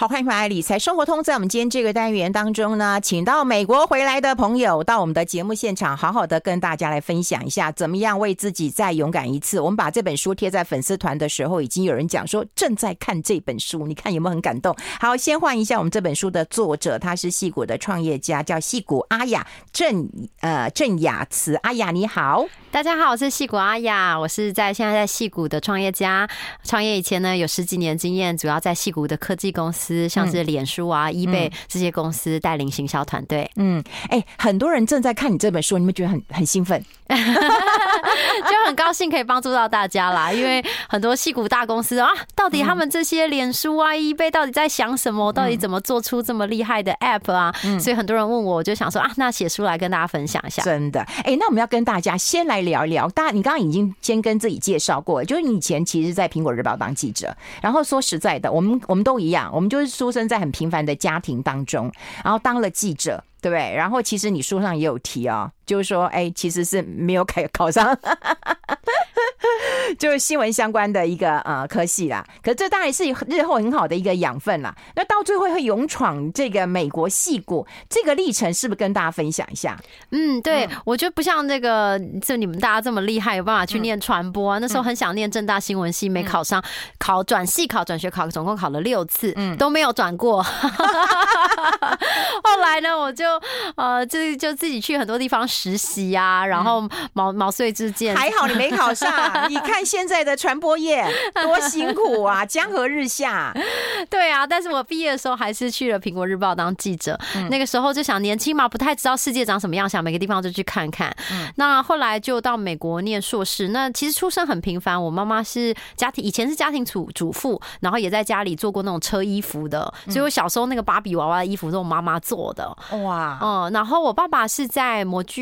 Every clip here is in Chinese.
好，欢迎回来理财生活通。在我们今天这个单元当中呢，请到美国回来的朋友到我们的节目现场，好好的跟大家来分享一下，怎么样为自己再勇敢一次。我们把这本书贴在粉丝团的时候，已经有人讲说正在看这本书，你看有没有很感动？好，先换一下我们这本书的作者，他是戏谷的创业家，叫戏谷阿雅郑呃郑雅慈。阿雅你好，大家好，我是戏谷阿雅，我是在现在在戏谷的创业家，创业以前呢有十几年经验，主要在戏谷的科技公司。像是脸书啊、eBay 这些公司带领行销团队。嗯，哎、欸，很多人正在看你这本书，你们觉得很很兴奋，就很高兴可以帮助到大家啦。因为很多戏骨大公司啊，到底他们这些脸书啊、eBay 到底在想什么？到底怎么做出这么厉害的 App 啊？所以很多人问我，我就想说啊，那写书来跟大家分享一下。真的，哎、欸，那我们要跟大家先来聊一聊。大家，你刚刚已经先跟自己介绍过，就是你以前其实，在苹果日报当记者。然后说实在的，我们我们都一样，我们就是出生在很平凡的家庭当中，然后当了记者，对不对？然后其实你书上也有提、哦，就是说，哎，其实是没有考考上。就是新闻相关的一个呃科系啦，可是这当然是日后很好的一个养分啦。那到最后会勇闯这个美国戏谷这个历程，是不是跟大家分享一下？嗯，对，嗯、我觉得不像那个就你们大家这么厉害，有办法去念传播啊。嗯、那时候很想念正大新闻系，没考上，考转系考转学考，总共考了六次，嗯，都没有转过。后来呢，我就呃就就自己去很多地方实习啊，然后毛毛遂自荐。还好你没考上，你看。现在的传播业多辛苦啊，江河日下。对啊，但是我毕业的时候还是去了苹果日报当记者。嗯、那个时候就想年轻嘛，不太知道世界长什么样，想每个地方就去看看。嗯、那后来就到美国念硕士。那其实出身很平凡，我妈妈是家庭以前是家庭主主妇，然后也在家里做过那种车衣服的，所以我小时候那个芭比娃娃的衣服是我妈妈做的。哇，嗯，然后我爸爸是在模具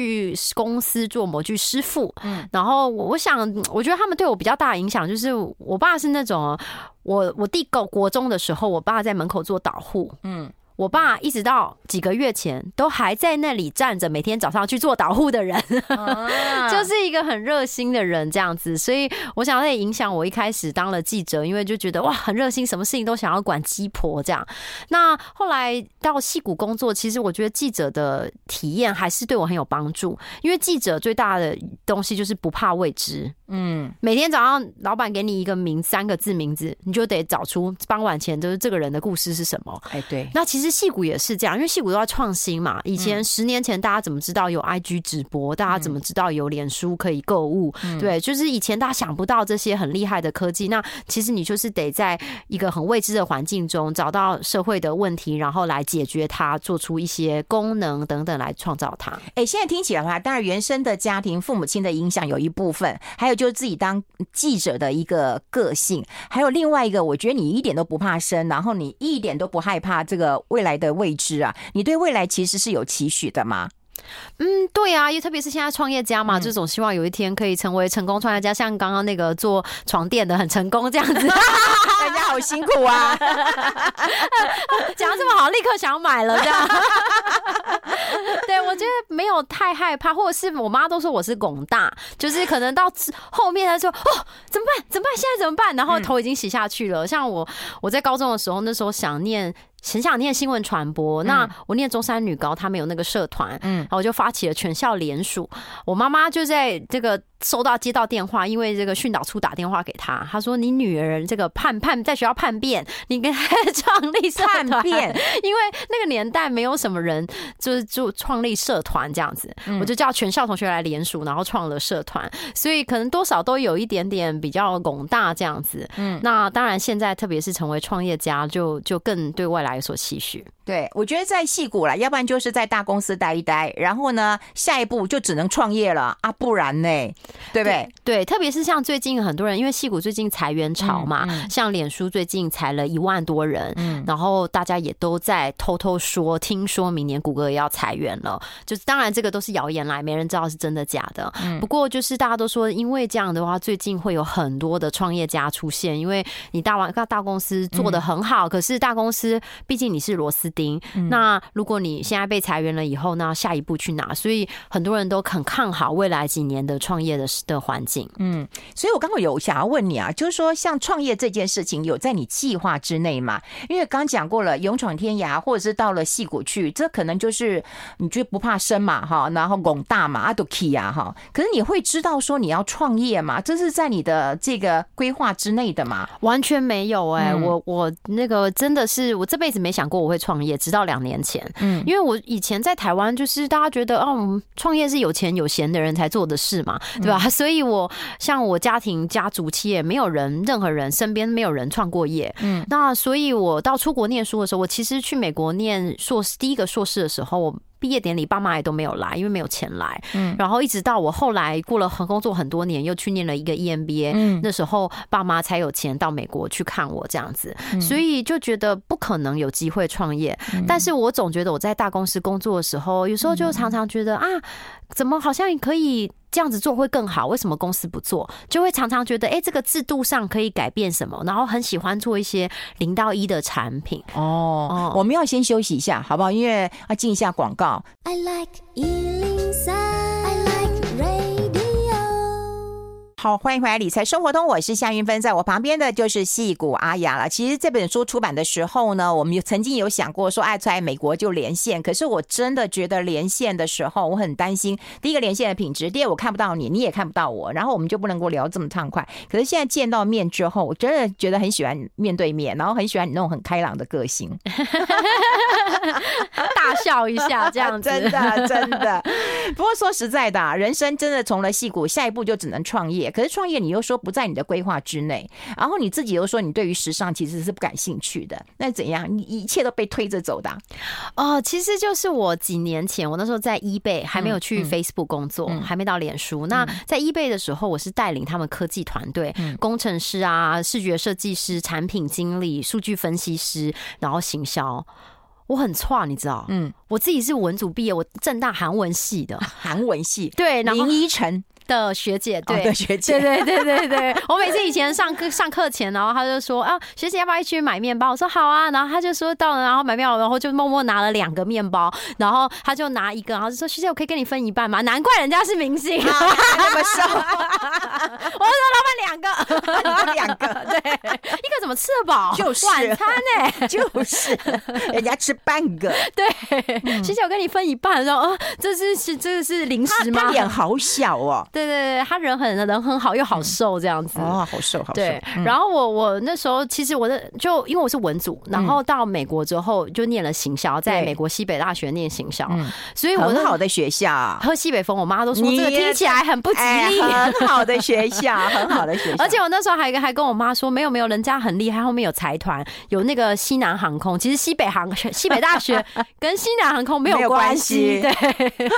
公司做模具师傅。嗯，然后我想，我觉得他们对我比较大的影响就是，我爸是那种，我我弟搞国中的时候，我爸在门口做导护，嗯。我爸一直到几个月前都还在那里站着，每天早上去做导护的人，就是一个很热心的人这样子。所以我想，那也影响我一开始当了记者，因为就觉得哇，很热心，什么事情都想要管鸡婆这样。那后来到戏谷工作，其实我觉得记者的体验还是对我很有帮助，因为记者最大的东西就是不怕未知。嗯，每天早上老板给你一个名三个字名字，你就得找出傍晚前就是这个人的故事是什么。哎，对，那其实。戏骨也是这样，因为戏骨都要创新嘛。以前十年前，大家怎么知道有 IG 直播？大家怎么知道有脸书可以购物？对，就是以前大家想不到这些很厉害的科技。那其实你就是得在一个很未知的环境中，找到社会的问题，然后来解决它，做出一些功能等等来创造它。哎，现在听起来的话，当然原生的家庭、父母亲的影响有一部分，还有就是自己当记者的一个个性，还有另外一个，我觉得你一点都不怕生，然后你一点都不害怕这个未来的未知啊，你对未来其实是有期许的吗？嗯，对啊，因为特别是现在创业家嘛，就总希望有一天可以成为成功创业家，像刚刚那个做床垫的很成功这样子，人家好辛苦啊，讲这么好，立刻想买了这样。对，我觉得没有太害怕，或者是我妈都说我是拱大，就是可能到后面她说哦，怎么办？怎么办？现在怎么办？然后头已经洗下去了。像我，我在高中的时候，那时候想念。很想念新闻传播，那我念中山女高，他们有那个社团，嗯，然后我就发起了全校联署。我妈妈就在这个收到接到电话，因为这个训导处打电话给他，他说：“你女儿这个叛叛在学校叛变，你跟他 创立社团。”叛变，因为那个年代没有什么人就是就创立社团这样子，我就叫全校同学来联署，然后创了社团，所以可能多少都有一点点比较广大这样子。嗯，那当然现在特别是成为创业家，就就更对未来。有所期许，对，我觉得在戏骨了，要不然就是在大公司待一待，然后呢，下一步就只能创业了啊，不然呢，对不对？对，特别是像最近很多人，因为戏骨最近裁员潮嘛，嗯嗯、像脸书最近裁了一万多人，嗯，然后大家也都在偷偷说，听说明年谷歌也要裁员了，就是当然这个都是谣言来，没人知道是真的假的。嗯、不过就是大家都说，因为这样的话，最近会有很多的创业家出现，因为你大王大大公司做的很好，嗯、可是大公司。毕竟你是螺丝钉，那如果你现在被裁员了以后，那下一步去哪？所以很多人都很看好未来几年的创业的的环境。嗯，所以我刚刚有想要问你啊，就是说像创业这件事情有在你计划之内吗？因为刚讲过了，勇闯天涯，或者是到了戏谷去，这可能就是你觉得不怕生嘛，哈，然后拱大嘛，阿杜 key 呀，哈。可是你会知道说你要创业吗？这是在你的这个规划之内的吗？完全没有哎、欸嗯，我我那个真的是我这辈子没想过我会创业，直到两年前，嗯，因为我以前在台湾就是大家觉得哦，创业是有钱有闲的人才做的事嘛，对吧？所以我像我家庭家族企业，没有人任何人身边没有人创过业，嗯，那所以我到出国念书的时候，我其实去美国念硕士第一个硕士的时候，我。毕业典礼，爸妈也都没有来，因为没有钱来。嗯，然后一直到我后来过了工作很多年，又去念了一个 EMBA，嗯，那时候爸妈才有钱到美国去看我这样子，所以就觉得不可能有机会创业。但是我总觉得我在大公司工作的时候，有时候就常常觉得啊，怎么好像可以。这样子做会更好，为什么公司不做？就会常常觉得，哎，这个制度上可以改变什么？然后很喜欢做一些零到一的产品。哦，哦我们要先休息一下，好不好？因为要进一下广告。报。I like 103. 好，欢迎回来《理财生活通》，我是夏云芬，在我旁边的就是戏骨阿雅了。其实这本书出版的时候呢，我们曾经有想过说，哎，在美国就连线。可是我真的觉得连线的时候，我很担心，第一个连线的品质，第二我看不到你，你也看不到我，然后我们就不能够聊这么畅快。可是现在见到面之后，我真的觉得很喜欢面对面，然后很喜欢你那种很开朗的个性，大笑一下这样子，真的真的。不过说实在的，人生真的从了戏骨，下一步就只能创业。可是创业，你又说不在你的规划之内，然后你自己又说你对于时尚其实是不感兴趣的，那怎样？你一切都被推着走的？哦，其实就是我几年前，我那时候在 eBay 还没有去 Facebook 工作，嗯嗯、还没到脸书。那在 eBay 的时候，我是带领他们科技团队、嗯，工程师啊、视觉设计师、产品经理、数据分析师，然后行销。我很差，你知道？嗯，我自己是文组毕业，我正大韩文系的，韩文系对，然后林依晨。的学姐，对，哦、学姐，对对对对对，我每次以前上课上课前，然后他就说啊，学姐要不要一起去买面包？我说好啊，然后他就说到了，然后买面包，然后就默默拿了两个面包，然后他就拿一个，然后就说学姐，我可以跟你分一半吗？难怪人家是明星，啊、那么瘦。我说老板两个，两个，对，一个怎么吃得饱？就是晚餐呢、欸，就是人家吃半个，对，嗯、学姐我跟你分一半，然后这是是这是零食吗？他脸好小哦。对对对，他人很人很好，又好瘦这样子。哦，好瘦，好瘦。对，然后我我那时候其实我的就因为我是文组，然后到美国之后就念了行销，在美国西北大学念行销，所以我很好的学校，喝西北风。我妈都说这个听起来很不吉利。很好的学校，很好的学校。而且我那时候还还跟我妈说，没有没有，人家很厉害，后面有财团，有那个西南航空。其实西北航西北大学 跟西南航空没有关系。对。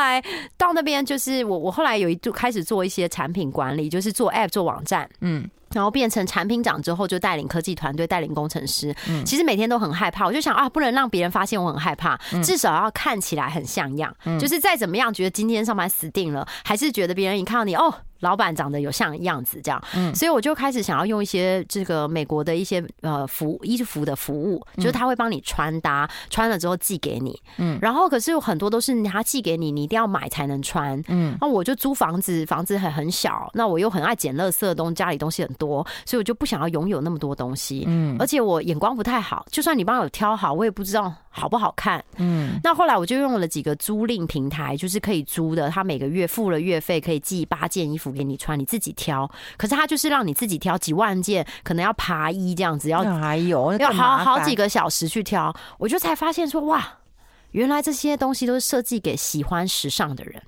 来到那边就是我。我后来有一度开始做一些产品管理，就是做 App 做网站，嗯，然后变成产品长之后，就带领科技团队，带领工程师。嗯，其实每天都很害怕，我就想啊，不能让别人发现我很害怕，至少要看起来很像样。嗯，就是再怎么样，觉得今天上班死定了，还是觉得别人一看到你哦。老板长得有像样子这样，嗯，所以我就开始想要用一些这个美国的一些呃服衣服的服务，就是他会帮你穿搭，穿了之后寄给你，嗯，然后可是有很多都是他寄给你，你一定要买才能穿，嗯，那我就租房子，房子很很小，那我又很爱捡垃圾的东西，家里东西很多，所以我就不想要拥有那么多东西，嗯，而且我眼光不太好，就算你帮我挑好，我也不知道。好不好看？嗯，那后来我就用了几个租赁平台，就是可以租的，他每个月付了月费，可以寄八件衣服给你穿，你自己挑。可是他就是让你自己挑几万件，可能要爬衣这样子，要还有要好好几个小时去挑。我就才发现说，哇，原来这些东西都是设计给喜欢时尚的人。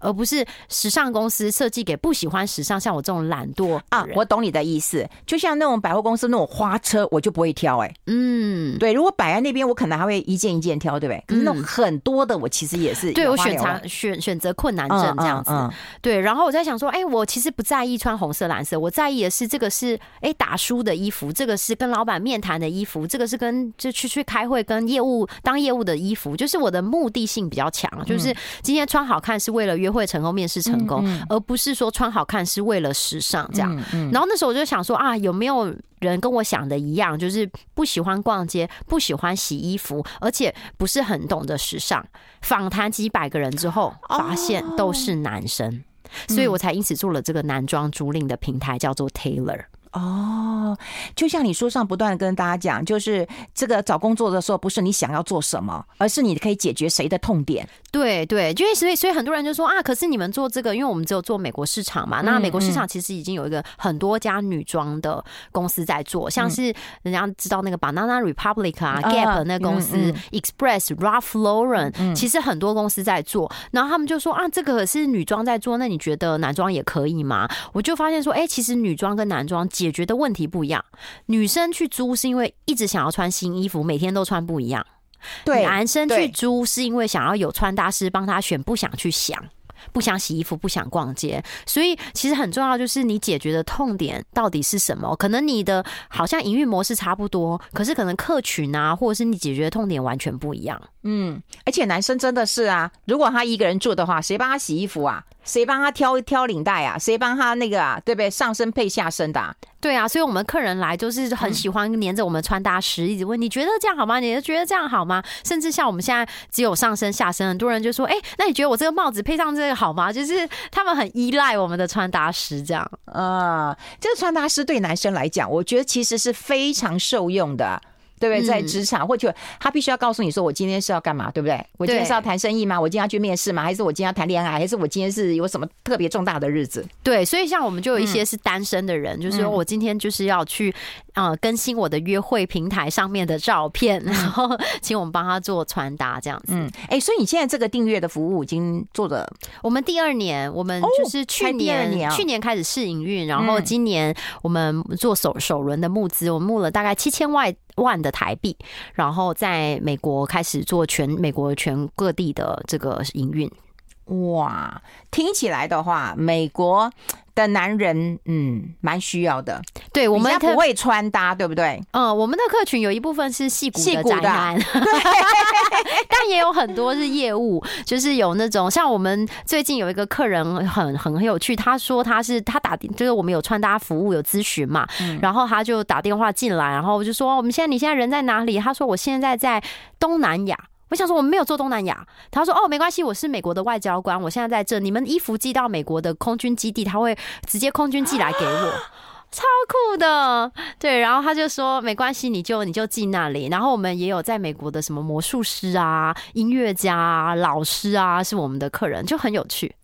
而不是时尚公司设计给不喜欢时尚，像我这种懒惰啊，我懂你的意思。就像那种百货公司那种花车，我就不会挑哎、欸。嗯，对，如果摆在那边，我可能还会一件一件挑，对不对？可是那种很多的，我其实也是对我选择选选择困难症这样子、嗯嗯嗯。对，然后我在想说，哎、欸，我其实不在意穿红色、蓝色，我在意的是这个是哎、欸、打书的衣服，这个是跟老板面谈的衣服，这个是跟就去去开会跟业务当业务的衣服，就是我的目的性比较强，就是今天穿好看是为了约。会成功，面试成功，而不是说穿好看是为了时尚这样。然后那时候我就想说啊，有没有人跟我想的一样，就是不喜欢逛街，不喜欢洗衣服，而且不是很懂得时尚。访谈几百个人之后，发现都是男生。所以我才因此做了这个男装租赁的平台，叫做 Taylor。哦，就像你书上不断的跟大家讲，就是这个找工作的时候，不是你想要做什么，而是你可以解决谁的痛点。对对，因为所以所以很多人就说啊，可是你们做这个，因为我们只有做美国市场嘛，那美国市场其实已经有一个很多家女装的公司在做，像是人家知道那个 Banana Republic 啊、Gap 那公司、Express、Ralph Lauren，其实很多公司在做。然后他们就说啊，这个是女装在做，那你觉得男装也可以吗？我就发现说，哎，其实女装跟男装解决的问题不一样。女生去租是因为一直想要穿新衣服，每天都穿不一样。对，男生去租是因为想要有穿搭师帮他选，不想去想，不想洗衣服，不想逛街。所以其实很重要，就是你解决的痛点到底是什么？可能你的好像营运模式差不多，可是可能客群啊，或者是你解决的痛点完全不一样。嗯，而且男生真的是啊，如果他一个人住的话，谁帮他洗衣服啊？谁帮他挑挑领带啊？谁帮他那个啊？对不对？上身配下身的啊？对啊，所以我们客人来就是很喜欢黏着我们穿搭师，一直问你觉得这样好吗？你觉得这样好吗？甚至像我们现在只有上身下身，很多人就说：“哎，那你觉得我这个帽子配上这个好吗？”就是他们很依赖我们的穿搭师这样。啊，这个穿搭师对男生来讲，我觉得其实是非常受用的。对不对？在职场，或者他必须要告诉你说，我今天是要干嘛，对不对？我今天是要谈生意吗？我今天要去面试吗？还是我今天要谈恋爱？还是我今天是有什么特别重大的日子？对，所以像我们就有一些是单身的人，就是说我今天就是要去呃更新我的约会平台上面的照片，然后请我们帮他做传达这样子。嗯，哎，所以你现在这个订阅的服务已经做了，我们第二年，我们就是去年去年开始试营运，然后今年我们做首首轮的募资，我们募了大概七千万。万的台币，然后在美国开始做全美国全各地的这个营运。哇，听起来的话，美国的男人，嗯，蛮需要的。对，我们不会穿搭，对不对？嗯，我们的客群有一部分是戏骨的宅男，但也有很多是业务，就是有那种像我们最近有一个客人很很很有趣，他说他是他打就是我们有穿搭服务有咨询嘛，然后他就打电话进来，然后我就说我们现在你现在人在哪里？他说我现在在东南亚。我想说我们没有做东南亚，他说哦没关系，我是美国的外交官，我现在在这，你们衣服寄到美国的空军基地，他会直接空军寄来给我，超酷的，对，然后他就说没关系，你就你就寄那里，然后我们也有在美国的什么魔术师啊、音乐家啊、老师啊是我们的客人，就很有趣。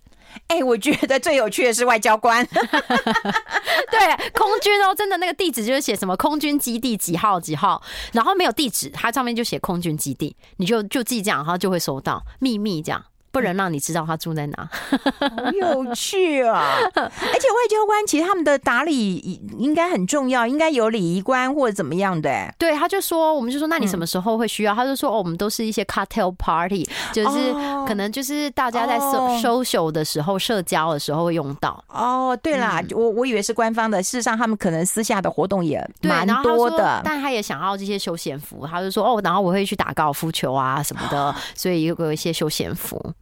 哎、我觉得最有趣的是外交官，对，空军哦，真的那个地址就是写什么空军基地几号几号，然后没有地址，它上面就写空军基地，你就就记这样，然后就会收到秘密这样。不能让你知道他住在哪，好有趣啊！而且外交官其实他们的打理应该很重要，应该有礼仪官或者怎么样的。对，他就说，我们就说，那你什么时候会需要？他就说，哦，我们都是一些 cartel party，就是可能就是大家在 social 的时候、社交的时候会用到。哦，对啦，我我以为是官方的，事实上他们可能私下的活动也蛮多的。但他也想要这些休闲服，他就说，哦，然后我会去打高尔夫球啊什么的，所以有个一些休闲服。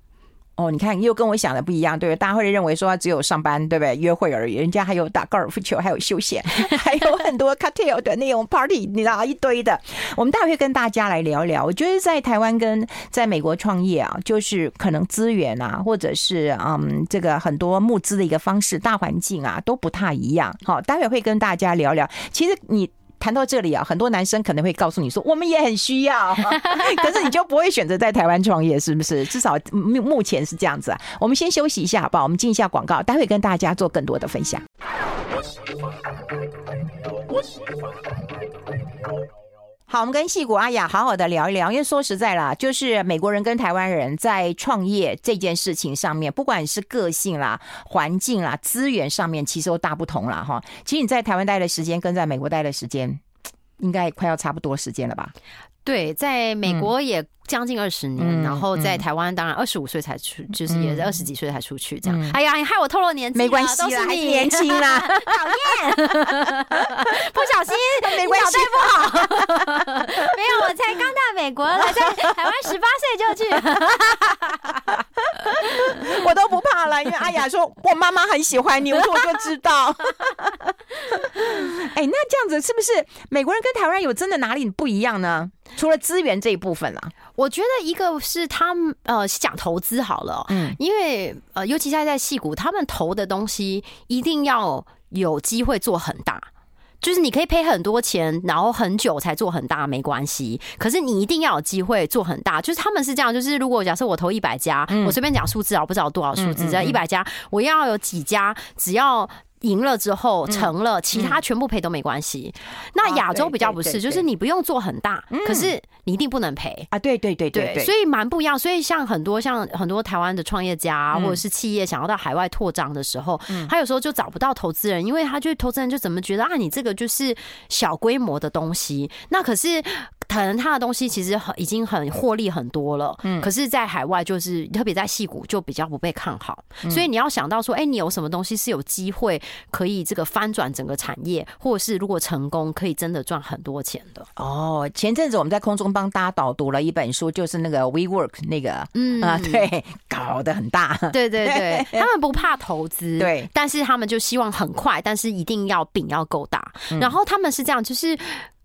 哦，你看又跟我想的不一样，对不对？大家会认为说只有上班，对不对？约会而已，人家还有打高尔夫球，还有休闲，还有很多 cocktail 的那种 party，你知道一堆的。我们待会跟大家来聊聊。我觉得在台湾跟在美国创业啊，就是可能资源啊，或者是嗯，这个很多募资的一个方式、大环境啊，都不太一样。好，待会会跟大家聊聊。其实你。谈到这里啊，很多男生可能会告诉你说，我们也很需要，可是你就不会选择在台湾创业，是不是？至少目目前是这样子啊。我们先休息一下，好不好？我们进一下广告，待会跟大家做更多的分享。好，我们跟戏骨阿雅好好的聊一聊，因为说实在啦，就是美国人跟台湾人在创业这件事情上面，不管是个性啦、环境啦、资源上面，其实都大不同啦。哈。其实你在台湾待的时间跟在美国待的时间，应该快要差不多时间了吧？对，在美国也将近二十年，嗯、然后在台湾当然二十五岁才出，嗯、就是也是二十几岁才出去这样。嗯、哎呀，你害我透露年纪，没关系，都是你。年轻啦，讨厌，不小心，没关系，不好，没有，我才刚到美国来，在台湾十八岁就去，我都不怕了，因为阿雅说我妈妈很喜欢你，我说我就知道。哎、哎，那这样子是不是美国人跟台湾人有真的哪里不一样呢？除了资源这一部分啊，我觉得一个是他们呃讲投资好了，嗯，因为呃尤其现在在戏股，他们投的东西一定要有机会做很大。就是你可以赔很多钱，然后很久才做很大没关系。可是你一定要有机会做很大。就是他们是这样，就是如果假设我投一百家，我随便讲数字啊，我不知道多少数字，在一百家，我要有几家，只要。赢了之后成了，其他全部赔都没关系。嗯、那亚洲比较不是，就是你不用做很大，嗯、可是你一定不能赔啊！对对对对，所以蛮不一样。所以像很多像很多台湾的创业家或者是企业想要到海外扩张的时候，嗯、他有时候就找不到投资人，因为他就投资人就怎么觉得啊，你这个就是小规模的东西。那可是。可能他的东西其实很已经很获利很多了，嗯，可是，在海外就是特别在戏股就比较不被看好，所以你要想到说，哎，你有什么东西是有机会可以这个翻转整个产业，或者是如果成功可以真的赚很多钱的。哦，前阵子我们在空中帮大家导读了一本书，就是那个 WeWork 那个，嗯。啊，对，搞得很大，对对对，他们不怕投资，对，但是他们就希望很快，但是一定要饼要够大，然后他们是这样，就是。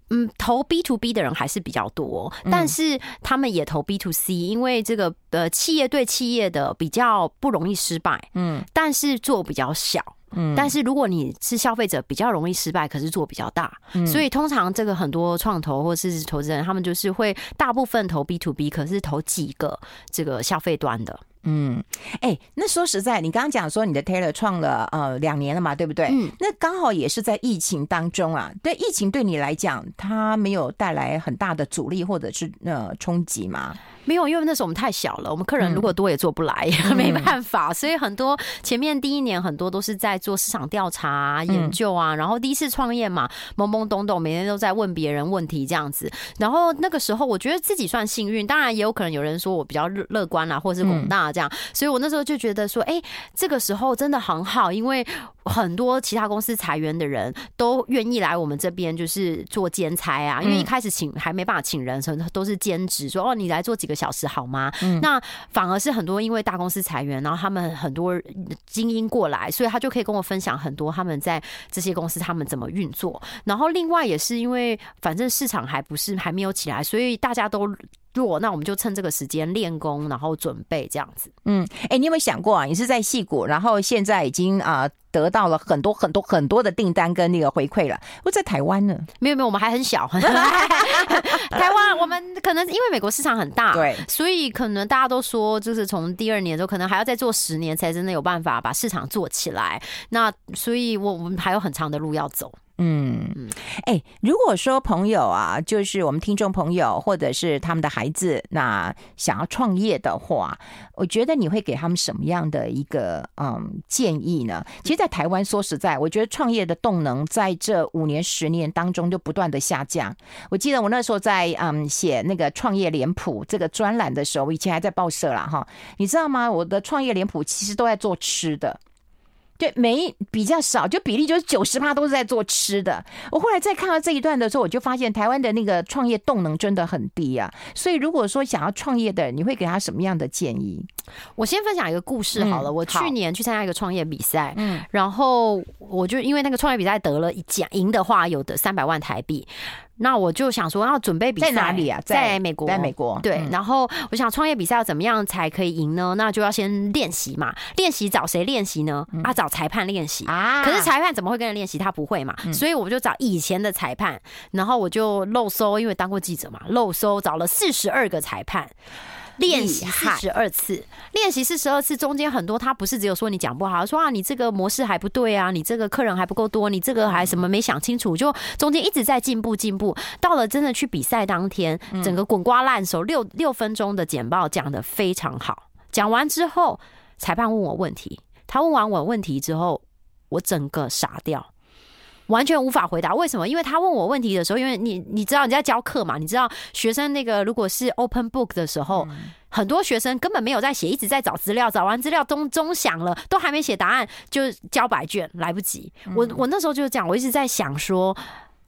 嗯，投 B to B 的人还是比较多，但是他们也投 B to C，因为这个呃企业对企业的比较不容易失败，嗯，但是做比较小，嗯，但是如果你是消费者，比较容易失败，可是做比较大，所以通常这个很多创投或是投资人，他们就是会大部分投 B to B，可是投几个这个消费端的。嗯，哎、欸，那说实在，你刚刚讲说你的 Taylor 创了呃两年了嘛，对不对？嗯，那刚好也是在疫情当中啊。对，疫情对你来讲，它没有带来很大的阻力或者是呃冲击吗？没有，因为那时候我们太小了，我们客人如果多也做不来，嗯、没办法。所以很多前面第一年很多都是在做市场调查、啊、研究啊，然后第一次创业嘛，懵懵懂懂，每天都在问别人问题这样子。然后那个时候我觉得自己算幸运，当然也有可能有人说我比较乐观啊，或者是广大这样。所以我那时候就觉得说，哎，这个时候真的很好，因为很多其他公司裁员的人都愿意来我们这边，就是做兼差啊。因为一开始请还没办法请人，所以都是兼职，说哦，你来做几个。小时好吗？嗯，那反而是很多因为大公司裁员，然后他们很多精英过来，所以他就可以跟我分享很多他们在这些公司他们怎么运作。然后另外也是因为反正市场还不是还没有起来，所以大家都弱，那我们就趁这个时间练功，然后准备这样子。嗯，哎、欸，你有没有想过啊？你是在戏谷，然后现在已经啊。呃得到了很多很多很多的订单跟那个回馈了。我在台湾呢，没有没有，我们还很小。台湾我们可能因为美国市场很大，对，所以可能大家都说，就是从第二年之后，可能还要再做十年，才真的有办法把市场做起来。那所以我我们还有很长的路要走。嗯，哎、如果说朋友啊，就是我们听众朋友，或者是他们的孩子，那想要创业的话，我觉得你会给他们什么样的一个嗯建议呢？其实，在台湾说实在，我觉得创业的动能在这五年、十年当中就不断的下降。我记得我那时候在嗯写那个创业脸谱这个专栏的时候，我以前还在报社啦哈，你知道吗？我的创业脸谱其实都在做吃的。对，没比较少，就比例就是九十趴都是在做吃的。我后来再看到这一段的时候，我就发现台湾的那个创业动能真的很低啊。所以如果说想要创业的人，你会给他什么样的建议？我先分享一个故事好了。嗯、我去年去参加一个创业比赛，嗯，然后我就因为那个创业比赛得了一奖，赢的话有的三百万台币。那我就想说，要准备比赛在哪里啊？在美国，在美国。对，然后我想创业比赛要怎么样才可以赢呢？那就要先练习嘛。练习找谁练习呢？啊，找裁判练习啊。可是裁判怎么会跟人练习？他不会嘛。所以我就找以前的裁判，然后我就漏搜，因为当过记者嘛，漏搜找了四十二个裁判。练习四十二次，练习四十二次，中间很多他不是只有说你讲不好，说啊你这个模式还不对啊，你这个客人还不够多，你这个还什么没想清楚，就中间一直在进步进步。到了真的去比赛当天，整个滚瓜烂熟，六六分钟的简报讲的非常好。讲完之后，裁判问我问题，他问完我问题之后，我整个傻掉。完全无法回答，为什么？因为他问我问题的时候，因为你你知道你在教课嘛，你知道学生那个如果是 open book 的时候，很多学生根本没有在写，一直在找资料，找完资料钟钟响了，都还没写答案就交白卷，来不及。我我那时候就是这样，我一直在想说，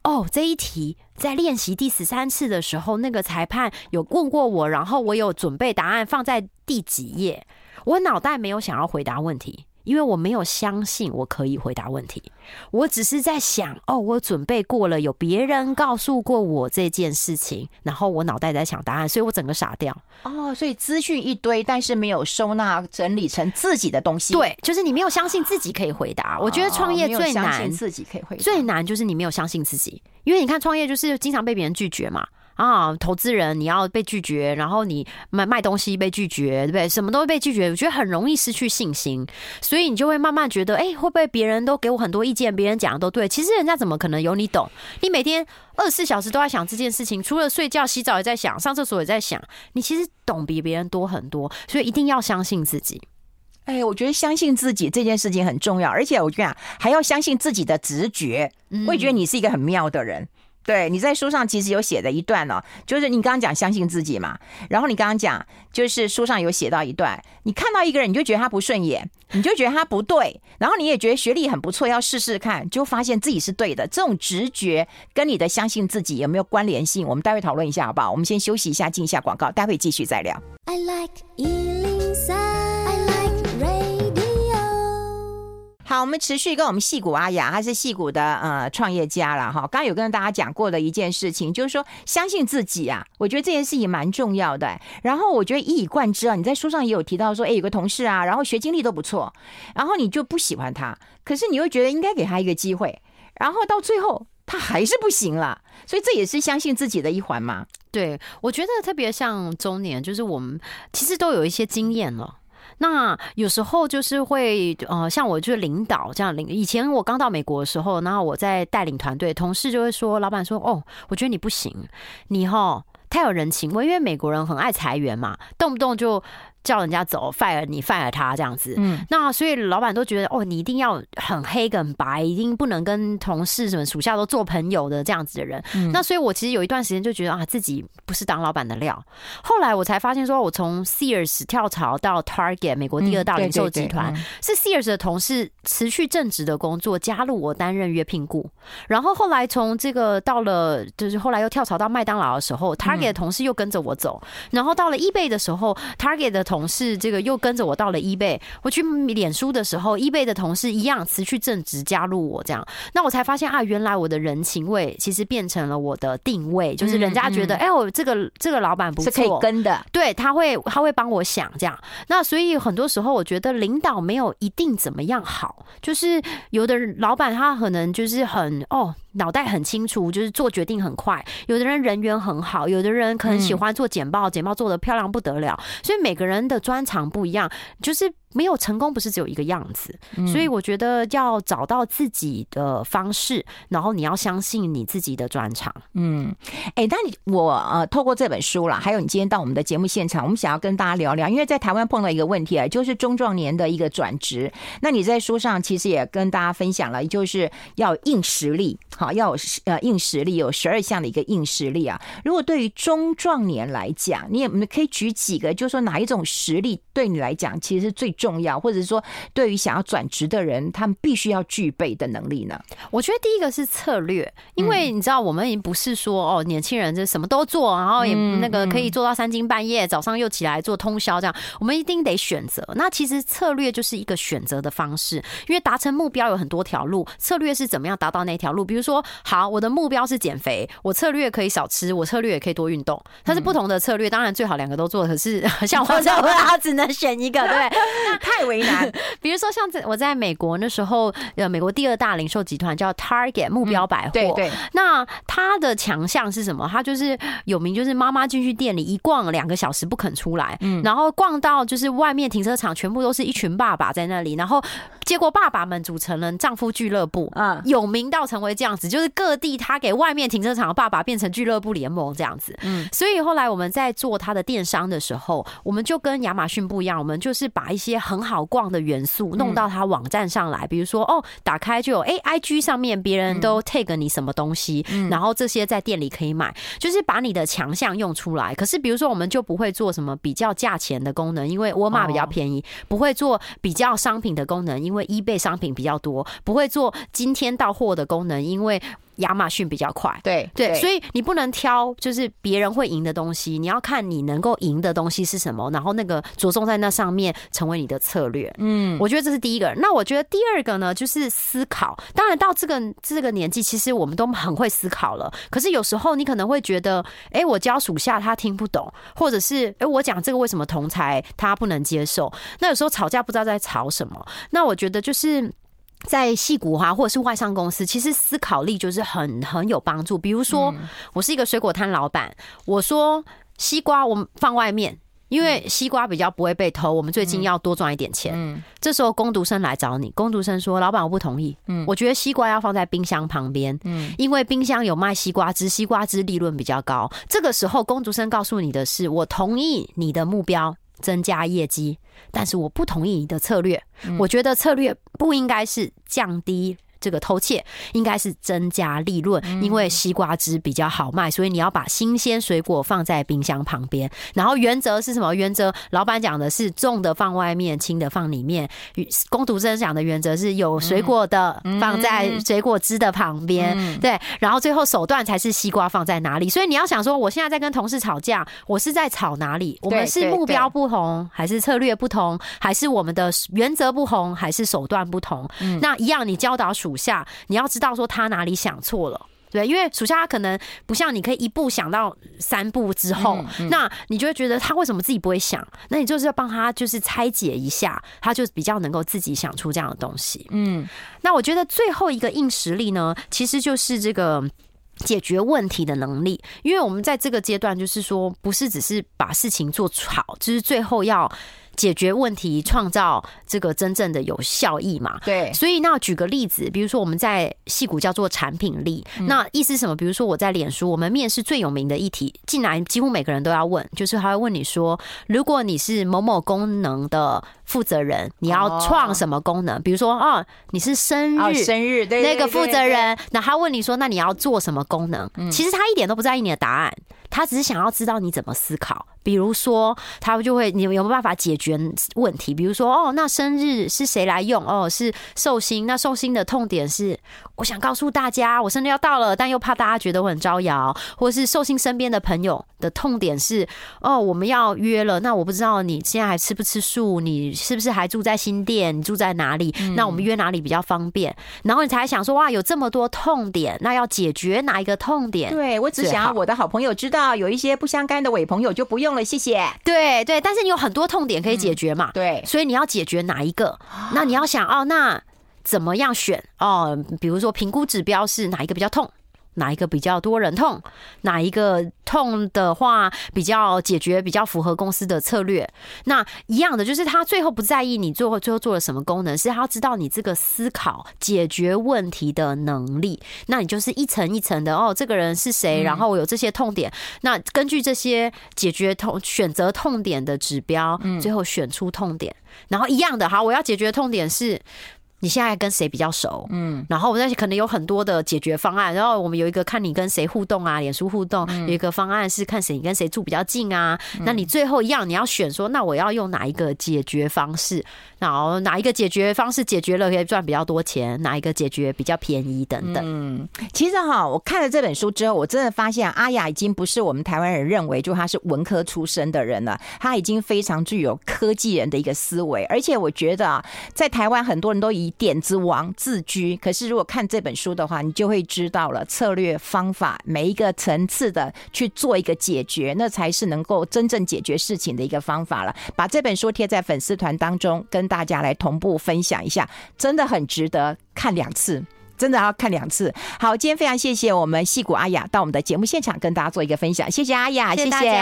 哦，这一题在练习第十三次的时候，那个裁判有问过我，然后我有准备答案放在第几页，我脑袋没有想要回答问题。因为我没有相信我可以回答问题，我只是在想，哦，我准备过了，有别人告诉过我这件事情，然后我脑袋在想答案，所以我整个傻掉。哦，所以资讯一堆，但是没有收纳整理成自己的东西。对，就是你没有相信自己可以回答。我觉得创业最难，自己可以回答，最难就是你没有相信自己，因为你看创业就是经常被别人拒绝嘛。啊，投资人你要被拒绝，然后你卖卖东西被拒绝，对不对？什么都会被拒绝，我觉得很容易失去信心，所以你就会慢慢觉得，哎，会不会别人都给我很多意见，别人讲的都对？其实人家怎么可能有你懂？你每天二十四小时都在想这件事情，除了睡觉、洗澡也在想，上厕所也在想，你其实懂比别人多很多，所以一定要相信自己。哎，我觉得相信自己这件事情很重要，而且我跟你讲还要相信自己的直觉。我也觉得你是一个很妙的人。对，你在书上其实有写的一段哦，就是你刚刚讲相信自己嘛，然后你刚刚讲就是书上有写到一段，你看到一个人你就觉得他不顺眼，你就觉得他不对，然后你也觉得学历很不错，要试试看，就发现自己是对的。这种直觉跟你的相信自己有没有关联性？我们待会讨论一下好不好？我们先休息一下，进一下广告，待会继续再聊。I like 好，我们持续跟我们戏骨阿雅，她是戏骨的呃创业家了哈。刚刚有跟大家讲过的一件事情，就是说相信自己啊，我觉得这件事情蛮重要的。然后我觉得一以贯之啊，你在书上也有提到说，哎，有个同事啊，然后学经历都不错，然后你就不喜欢他，可是你又觉得应该给他一个机会，然后到最后他还是不行了，所以这也是相信自己的一环嘛。对，我觉得特别像中年，就是我们其实都有一些经验了。那有时候就是会呃，像我就是领导这样领。以前我刚到美国的时候，然后我在带领团队，同事就会说，老板说，哦，我觉得你不行，你哈太有人情味，因为美国人很爱裁员嘛，动不动就。叫人家走，fire 你，fire 他这样子。嗯，那所以老板都觉得，哦，你一定要很黑很白，一定不能跟同事什么属下都做朋友的这样子的人。嗯，那所以我其实有一段时间就觉得啊，自己不是当老板的料。后来我才发现，说我从 Sears 跳槽到 Target 美国第二大零售集团，是 Sears 的同事持续正职的工作，加入我担任约聘雇。然后后来从这个到了，就是后来又跳槽到麦当劳的时候，Target 的同事又跟着我走。然后到了 eBay 的时候，Target 的同事这个又跟着我到了 eBay，我去脸书的时候，eBay 的同事一样辞去正职加入我，这样，那我才发现啊，原来我的人情味其实变成了我的定位，就是人家觉得哎，我这个这个老板不错，是可以跟的，对，他会他会帮我想这样，那所以很多时候我觉得领导没有一定怎么样好，就是有的老板他可能就是很哦。脑袋很清楚，就是做决定很快。有的人人缘很好，有的人可能喜欢做简报，简报做的漂亮不得了。所以每个人的专长不一样，就是。没有成功不是只有一个样子，所以我觉得要找到自己的方式，然后你要相信你自己的专长。嗯，哎，那你我呃透过这本书了，还有你今天到我们的节目现场，我们想要跟大家聊聊，因为在台湾碰到一个问题啊，就是中壮年的一个转职。那你在书上其实也跟大家分享了，就是要硬实力，好，要有呃硬实力，有十二项的一个硬实力啊。如果对于中壮年来讲，你也可以举几个，就是说哪一种实力对你来讲其实是最重要，或者说对于想要转职的人，他们必须要具备的能力呢？我觉得第一个是策略，因为你知道，我们已经不是说哦，年轻人就什么都做，然后也那个可以做到三更半夜，早上又起来做通宵这样。我们一定得选择。那其实策略就是一个选择的方式，因为达成目标有很多条路，策略是怎么样达到那条路？比如说，好，我的目标是减肥，我策略可以少吃，我策略也可以多运动，它是不同的策略。当然最好两个都做，可是像我这样，我只能选一个，对。那太为难。比如说，像在我在美国那时候，呃，美国第二大零售集团叫 Target 目标百货。对对。那它的强项是什么？它就是有名，就是妈妈进去店里一逛两个小时不肯出来，嗯，然后逛到就是外面停车场全部都是一群爸爸在那里，然后结果爸爸们组成了丈夫俱乐部，嗯，有名到成为这样子，就是各地他给外面停车场的爸爸变成俱乐部联盟这样子，嗯，所以后来我们在做他的电商的时候，我们就跟亚马逊不一样，我们就是把一些很好逛的元素弄到他网站上来，比如说哦，打开就有哎，IG 上面别人都 tag 你什么东西，然后这些在店里可以买，就是把你的强项用出来。可是比如说，我们就不会做什么比较价钱的功能，因为沃尔玛比较便宜；不会做比较商品的功能，因为 eBay 商品比较多；不会做今天到货的功能，因为。亚马逊比较快。对对，所以你不能挑就是别人会赢的东西，你要看你能够赢的东西是什么，然后那个着重在那上面成为你的策略。嗯，我觉得这是第一个。那我觉得第二个呢，就是思考。当然到这个这个年纪，其实我们都很会思考了。可是有时候你可能会觉得，哎，我教属下他听不懂，或者是哎，我讲这个为什么同才他不能接受？那有时候吵架不知道在吵什么。那我觉得就是。在戏骨哈，或者是外商公司，其实思考力就是很很有帮助。比如说，我是一个水果摊老板，我说西瓜我们放外面，因为西瓜比较不会被偷。我们最近要多赚一点钱。嗯，这时候工读生来找你，工读生说：“老板，我不同意。嗯，我觉得西瓜要放在冰箱旁边。嗯，因为冰箱有卖西瓜汁，西瓜汁利润比较高。这个时候，工读生告诉你的是：我同意你的目标。”增加业绩，但是我不同意你的策略。我觉得策略不应该是降低。这个偷窃应该是增加利润，因为西瓜汁比较好卖，所以你要把新鲜水果放在冰箱旁边。然后原则是什么？原则老板讲的是重的放外面，轻的放里面。工读生讲的原则是有水果的放在水果汁的旁边，对。然后最后手段才是西瓜放在哪里。所以你要想说，我现在在跟同事吵架，我是在吵哪里？我们是目标不同，还是策略不同，还是我们的原则不同，还是手段不同？那一样，你教导属。属下，你要知道说他哪里想错了，对，因为属下他可能不像你可以一步想到三步之后，嗯嗯、那你就会觉得他为什么自己不会想？那你就是要帮他就是拆解一下，他就比较能够自己想出这样的东西。嗯，那我觉得最后一个硬实力呢，其实就是这个解决问题的能力，因为我们在这个阶段就是说，不是只是把事情做好，就是最后要。解决问题，创造这个真正的有效益嘛？对。所以那举个例子，比如说我们在戏骨叫做产品力，那意思是什么？比如说我在脸书，我们面试最有名的议题，进来几乎每个人都要问，就是他会问你说，如果你是某某功能的负责人，你要创什么功能？比如说哦，你是生日生日那个负责人，那他问你说，那你要做什么功能？其实他一点都不在意你的答案。他只是想要知道你怎么思考，比如说他就会你有没有办法解决问题？比如说哦，那生日是谁来用？哦，是寿星。那寿星的痛点是，我想告诉大家，我生日要到了，但又怕大家觉得我很招摇。或是寿星身边的朋友的痛点是，哦，我们要约了，那我不知道你现在还吃不吃素？你是不是还住在新店？你住在哪里？那我们约哪里比较方便？然后你才想说，哇，有这么多痛点，那要解决哪一个痛点？对，我只想要我的好朋友知道。有一些不相干的伪朋友就不用了，谢谢。对对，但是你有很多痛点可以解决嘛？对，所以你要解决哪一个？那你要想哦，那怎么样选哦？比如说评估指标是哪一个比较痛？哪一个比较多人痛？哪一个痛的话比较解决比较符合公司的策略？那一样的就是他最后不在意你最后最后做了什么功能，是他要知道你这个思考解决问题的能力。那你就是一层一层的哦，这个人是谁？然后我有这些痛点，那根据这些解决痛选择痛点的指标，最后选出痛点。然后一样的，好，我要解决的痛点是。你现在跟谁比较熟？嗯，然后我那可能有很多的解决方案。然后我们有一个看你跟谁互动啊，脸书互动，有一个方案是看谁你跟谁住比较近啊。那你最后一样你要选说，那我要用哪一个解决方式？然后哪一个解决方式解决了可以赚比较多钱？哪一个解决比较便宜？等等。嗯，其实哈，我看了这本书之后，我真的发现阿雅已经不是我们台湾人认为就她是文科出身的人了，她已经非常具有科技人的一个思维。而且我觉得啊，在台湾很多人都以点子王自居，可是如果看这本书的话，你就会知道了策略方法，每一个层次的去做一个解决，那才是能够真正解决事情的一个方法了。把这本书贴在粉丝团当中，跟大家来同步分享一下，真的很值得看两次，真的要看两次。好，今天非常谢谢我们戏骨阿雅到我们的节目现场跟大家做一个分享，谢谢阿雅，谢谢。